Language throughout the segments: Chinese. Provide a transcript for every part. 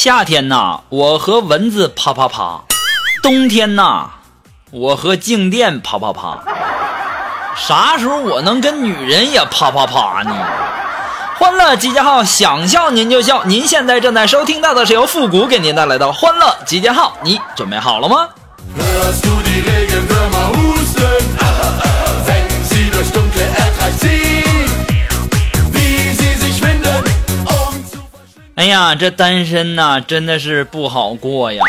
夏天呐，我和蚊子啪啪啪；冬天呐，我和静电啪啪啪。啥时候我能跟女人也啪啪啪呢？欢乐集结号，想笑您就笑。您现在正在收听到的是由复古给您带来的欢乐集结号，你准备好了吗？呀，这单身呐、真的是不好过呀。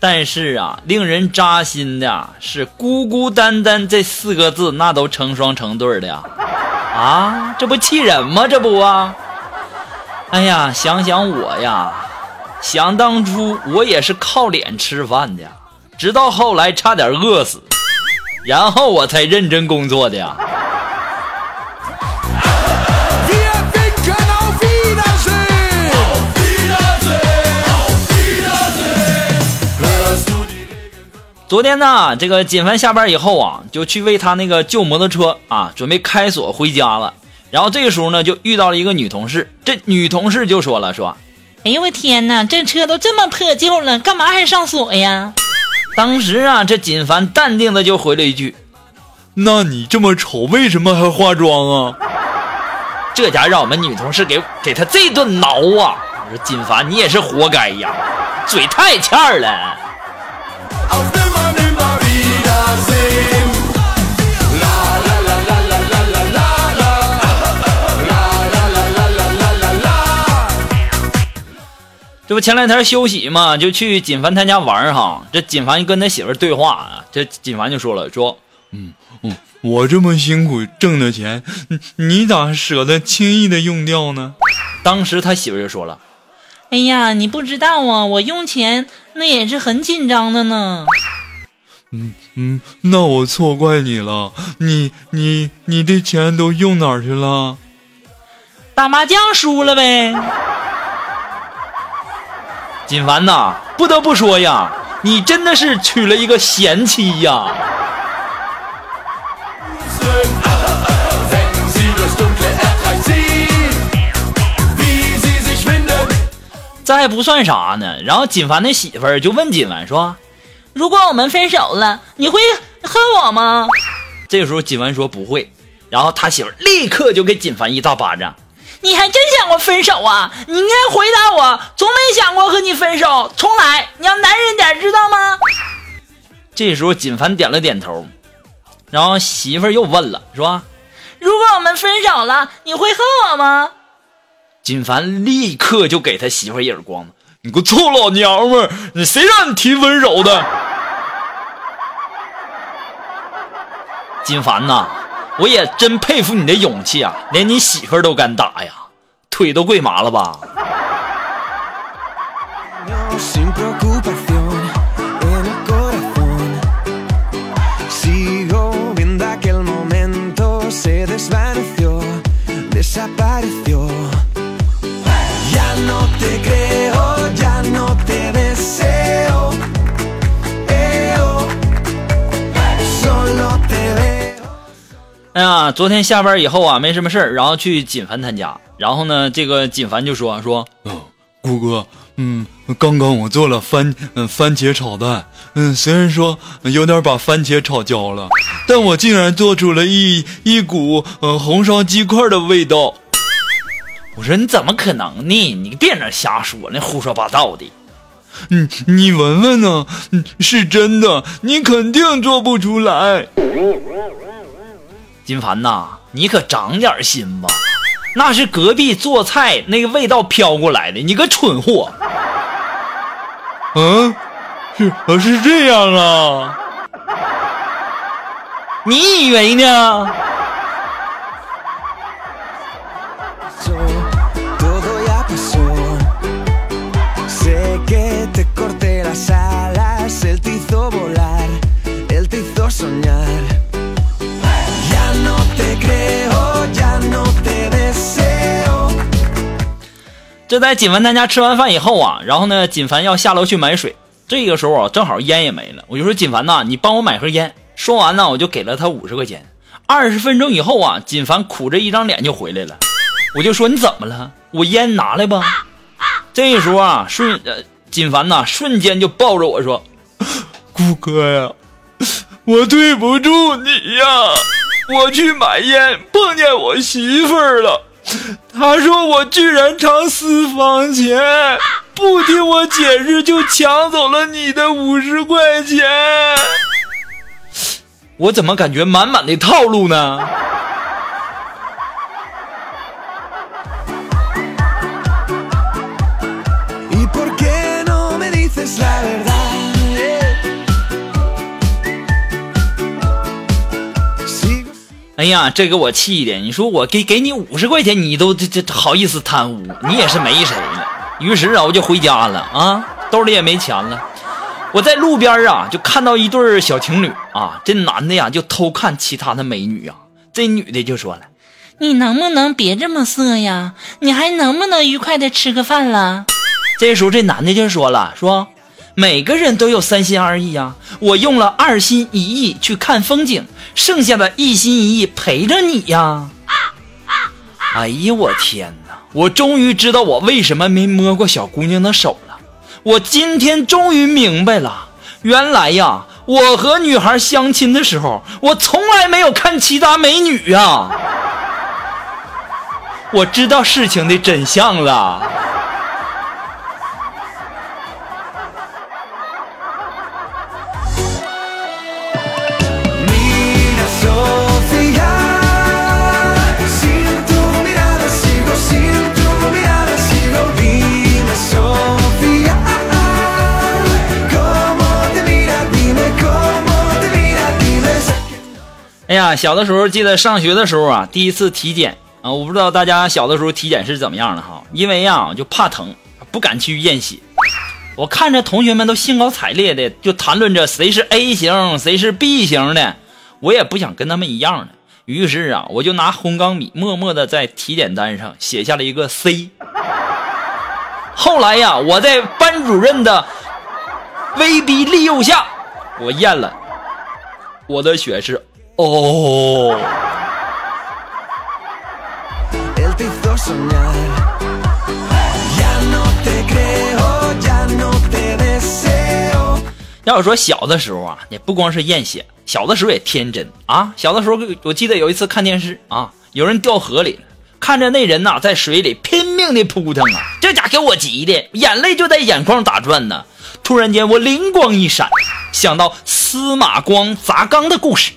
但是啊，令人扎心的是“孤孤单单”这四个字，那都成双成对的呀。啊，这不气人吗？这不啊？哎呀，想想我呀，想当初我也是靠脸吃饭的，直到后来差点饿死，然后我才认真工作的呀。昨天呢，这个锦凡下班以后啊，就去为他那个旧摩托车啊准备开锁回家了。然后这个时候呢，就遇到了一个女同事。这女同事就说了，说哎呦我天哪，这车都这么破旧了，干嘛还上锁呀？当时啊，这锦凡淡定的就回了一句：“那你这么丑，为什么还化妆啊？” 这家让我们女同事给给他这顿挠啊！我说锦凡，你也是活该呀，嘴太欠儿了。这不前两天休息嘛，就去锦凡他家玩儿哈。这锦凡跟他媳妇儿对话啊，这锦凡就说了，说嗯嗯，我这么辛苦挣的钱，你你咋舍得轻易的用掉呢？当时他媳妇儿就说了，哎呀，你不知道啊，我用钱那也是很紧张的呢。嗯嗯，那我错怪你了。你你你的钱都用哪儿去了？打麻将输了呗。锦凡呐，不得不说呀，你真的是娶了一个贤妻呀。这还不算啥呢，然后锦凡的媳妇儿就问锦凡说，如果我们分手了，你会恨我吗？这时候锦凡说不会，然后他媳妇儿立刻就给锦凡一大巴掌。你还真想过分手啊？你应该回答我，从没想过和你分手。重来，你要男人点，知道吗？这时候锦凡点了点头，然后媳妇儿又问了，说。如果我们分手了，你会恨我吗？金凡立刻就给他媳妇一耳光子，你个臭老娘们儿，你谁让你提分手的？金凡呐，我也真佩服你的勇气啊，连你媳妇儿都敢打呀，腿都跪麻了吧？哎呀，昨天下班以后啊，没什么事儿，然后去锦凡他家，然后呢，这个锦凡就说说，哦，谷哥，嗯，刚刚我做了番嗯番茄炒蛋，嗯，虽然说有点把番茄炒焦了，但我竟然做出了一一股嗯红烧鸡块的味道。我说你怎么可能呢？你别那瞎说，那胡说八道的。嗯，你闻闻呢？嗯，是真的，你肯定做不出来。金凡呐，你可长点心吧，那是隔壁做菜那个味道飘过来的，你个蠢货！嗯，是呃是这样啊。你以为呢？就在锦凡他家吃完饭以后啊，然后呢，锦凡要下楼去买水。这个时候啊，正好烟也没了，我就说锦凡呐，你帮我买盒烟。说完呢，我就给了他五十块钱。二十分钟以后啊，锦凡苦着一张脸就回来了。我就说你怎么了？我烟拿来吧。这时候啊，瞬呃，锦凡呐，瞬间就抱着我说：“顾哥呀，我对不住你呀！我去买烟碰见我媳妇儿了，他说我居然藏私房钱，不听我解释就抢走了你的五十块钱。我怎么感觉满满的套路呢？哎呀，这给我气的！你说我给给你五十块钱，你都这这好意思贪污，你也是没谁了。于是啊，我就回家了啊，兜里也没钱了。我在路边啊，就看到一对小情侣啊，这男的呀就偷看其他的美女啊，这女的就说了。你能不能别这么色呀？你还能不能愉快的吃个饭了？这时候这男的就说了，说每个人都有三心二意呀，我用了二心一意去看风景，剩下的一心一意陪着你呀。哎呀，我天哪！我终于知道我为什么没摸过小姑娘的手了。我今天终于明白了，原来呀，我和女孩相亲的时候，我从来没有看其他美女呀。我知道事情的真相了。哎呀，小的时候记得上学的时候啊，第一次体检啊，我不知道大家小的时候体检是怎么样的哈，因为呀就怕疼，不敢去验血。我看着同学们都兴高采烈的就谈论着谁是 A 型，谁是 B 型的，我也不想跟他们一样的，于是啊，我就拿红钢笔默默的在体检单上写下了一个 C。后来呀，我在班主任的威逼利诱下，我验了，我的血是 Deseo. 要说小的时候啊，也不光是验血，小的时候也天真啊。小的时候，我记得有一次看电视啊，有人掉河里了，看着那人呐、在水里拼命的扑腾啊，这家给我急的，眼泪就在眼眶打转呢。突然间，我灵光一闪，想到司马光砸缸的故事，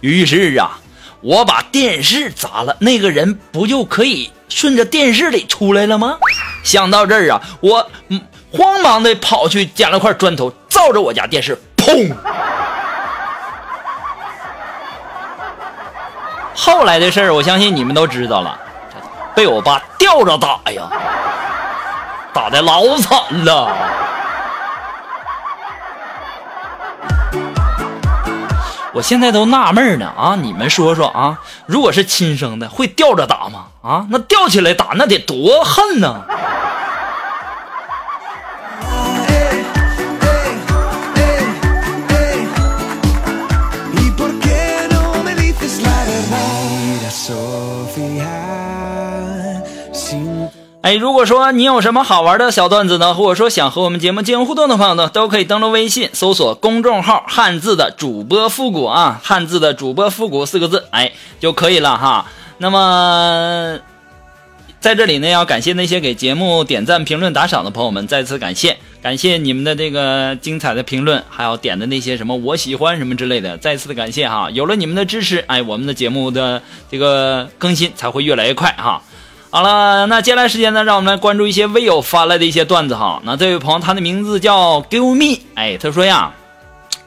于是啊，我把电视砸了，那个人不就可以顺着电视里出来了吗？想到这儿啊，我慌忙的跑去捡了块砖头，照着我家电视，砰！后来的事儿，我相信你们都知道了，被我爸吊着打呀，打的老惨了。我现在都纳闷呢啊！你们说说啊，如果是亲生的，会吊着打吗？啊，那吊起来打，那得多恨呢！哎，如果说你有什么好玩的小段子呢，或者说想和我们节目进行互动的朋友呢，都可以登录微信搜索公众号“汉字的主播复古”啊，“汉字的主播复古”四个字，哎就可以了哈。那么在这里呢，要感谢那些给节目点赞、评论、打赏的朋友们，再次感谢，感谢你们的这个精彩的评论，还有点的那些什么我喜欢什么之类的，再次的感谢哈。有了你们的支持，哎，我们的节目的这个更新才会越来越快哈。好了，那接下来时间呢，让我们来关注一些微友发来的一些段子哈。那这位朋友，他的名字叫 Give Me，哎，他说呀，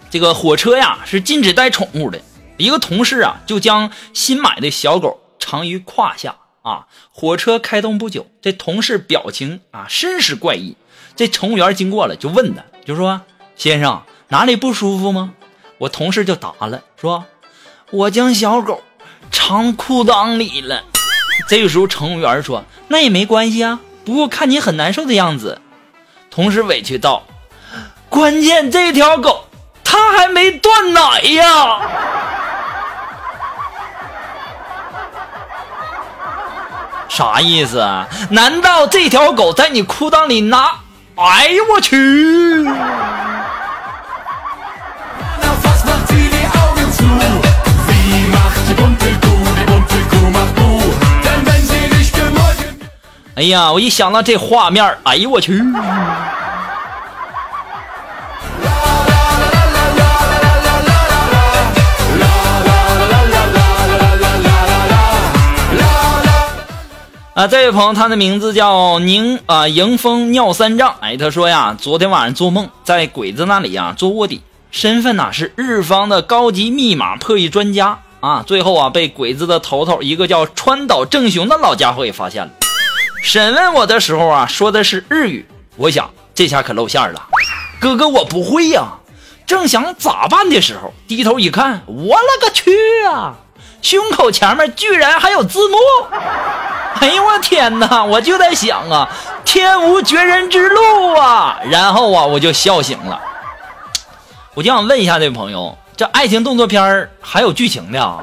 这个火车呀是禁止带宠物的。一个同事啊，就将新买的小狗藏于胯下，啊，火车开动不久，这同事表情啊甚是怪异。这乘务员经过了，就问他，就说：“先生哪里不舒服吗？”我同事就答了，说：“我将小狗藏裤裆里了。”这个时候乘务员说：“那也没关系啊，不过看你很难受的样子。”同时委屈道：“关键这条狗它还没断奶呀！”啥意思啊？难道这条狗在你裤裆里拿？哎呦我去！哎呀，我一想到这画面，哎呦我去！啊，这位朋友，他的名字叫宁啊，迎风尿三丈。哎，他说呀，昨天晚上做梦，在鬼子那里呀做卧底，身份呐是日方的高级密码破译专家啊。最后啊，被鬼子的头头一个叫川岛正雄的老家伙给发现了。审问我的时候啊，说的是日语。我想这下可露馅了，哥哥我不会呀。正想咋办的时候，低头一看，我勒个去啊！胸口前面居然还有字幕！哎呦我天哪！我就在想啊，天无绝人之路啊！然后啊，我就笑醒了。我就想问一下这位朋友，这爱情动作片还有剧情的啊？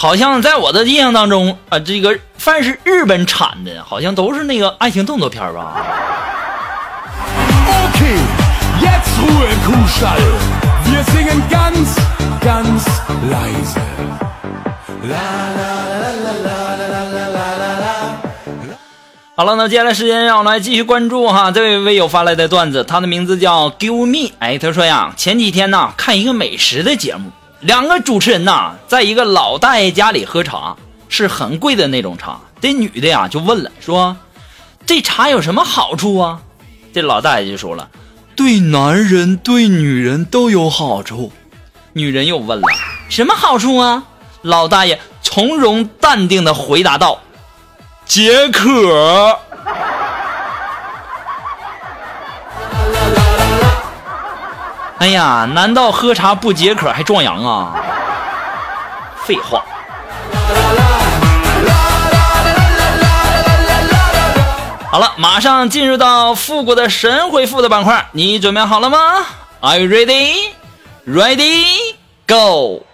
好像在我的印象当中啊，这个凡是日本产的，好像都是那个爱情动作片吧？Okay, jetzt Ruhe im Kuhstall. Wir singen ganz, ganz leise. La la la la la la la la la la. 好了，那接下来时间让我们来继续关注哈这位微友发来的段子，他的名字叫 Give Me。哎，他说呀，前几天呢看一个美食的节目，两个主持人呐在一个老大爷家里喝茶，是很贵的那种茶。这女的呀就问了，说这茶有什么好处啊？这老大爷就说了，对男人对女人都有好处。女人又问了，什么好处啊？老大爷从容淡定的回答道，解渴。哎呀，难道喝茶不解渴还壮阳啊？废话。好了，马上进入到复古的神回复的板块，你准备好了吗？Are you ready? Ready? Go!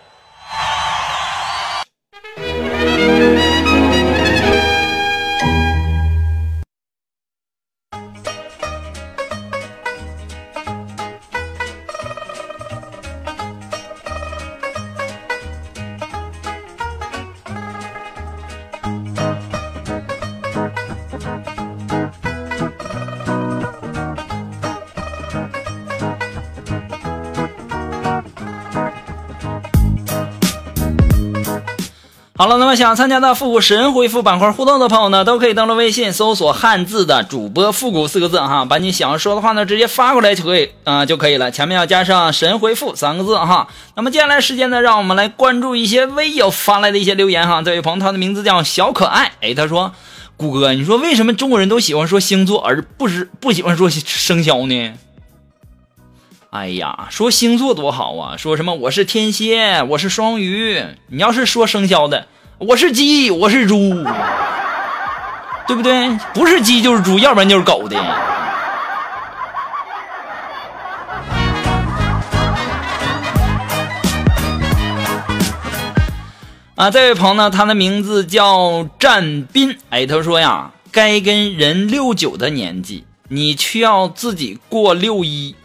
好了，那么想参加到复古神回复板块互动的朋友呢，都可以登录微信搜索汉字的主播复古四个字哈，把你想要说的话呢直接发过来就可以啊、就可以了，前面要加上神回复三个字哈。那么接下来时间呢，让我们来关注一些微友发来的一些留言哈。这位朋友他的名字叫小可爱，哎，他说，谷歌，你说为什么中国人都喜欢说星座，而不是不喜欢说生肖呢？哎呀，说星座多好啊！说什么我是天蝎，我是双鱼。你要是说生肖的，我是鸡，我是猪，对不对？不是鸡就是猪，要不然就是狗的。啊，这位朋友呢，他的名字叫战斌。哎，他说呀，该跟人六九的年纪，你却要自己过六一，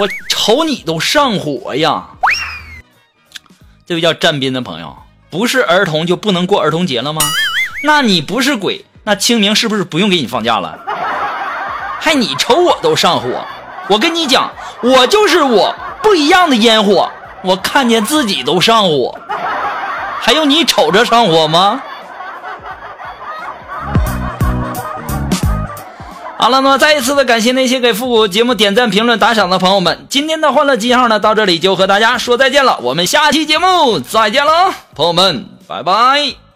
我瞅你都上火呀！这位叫战斌的朋友，不是儿童就不能过儿童节了吗？那你不是鬼，那清明是不是不用给你放假了？还你瞅我都上火，我跟你讲，我就是我，不一样的烟火，我看见自己都上火，还用你瞅着上火吗？好了，那么再一次的感谢那些给复古节目点赞、评论、打赏的朋友们。今天的欢乐记号呢，到这里就和大家说再见了。我们下期节目再见了，朋友们，拜拜。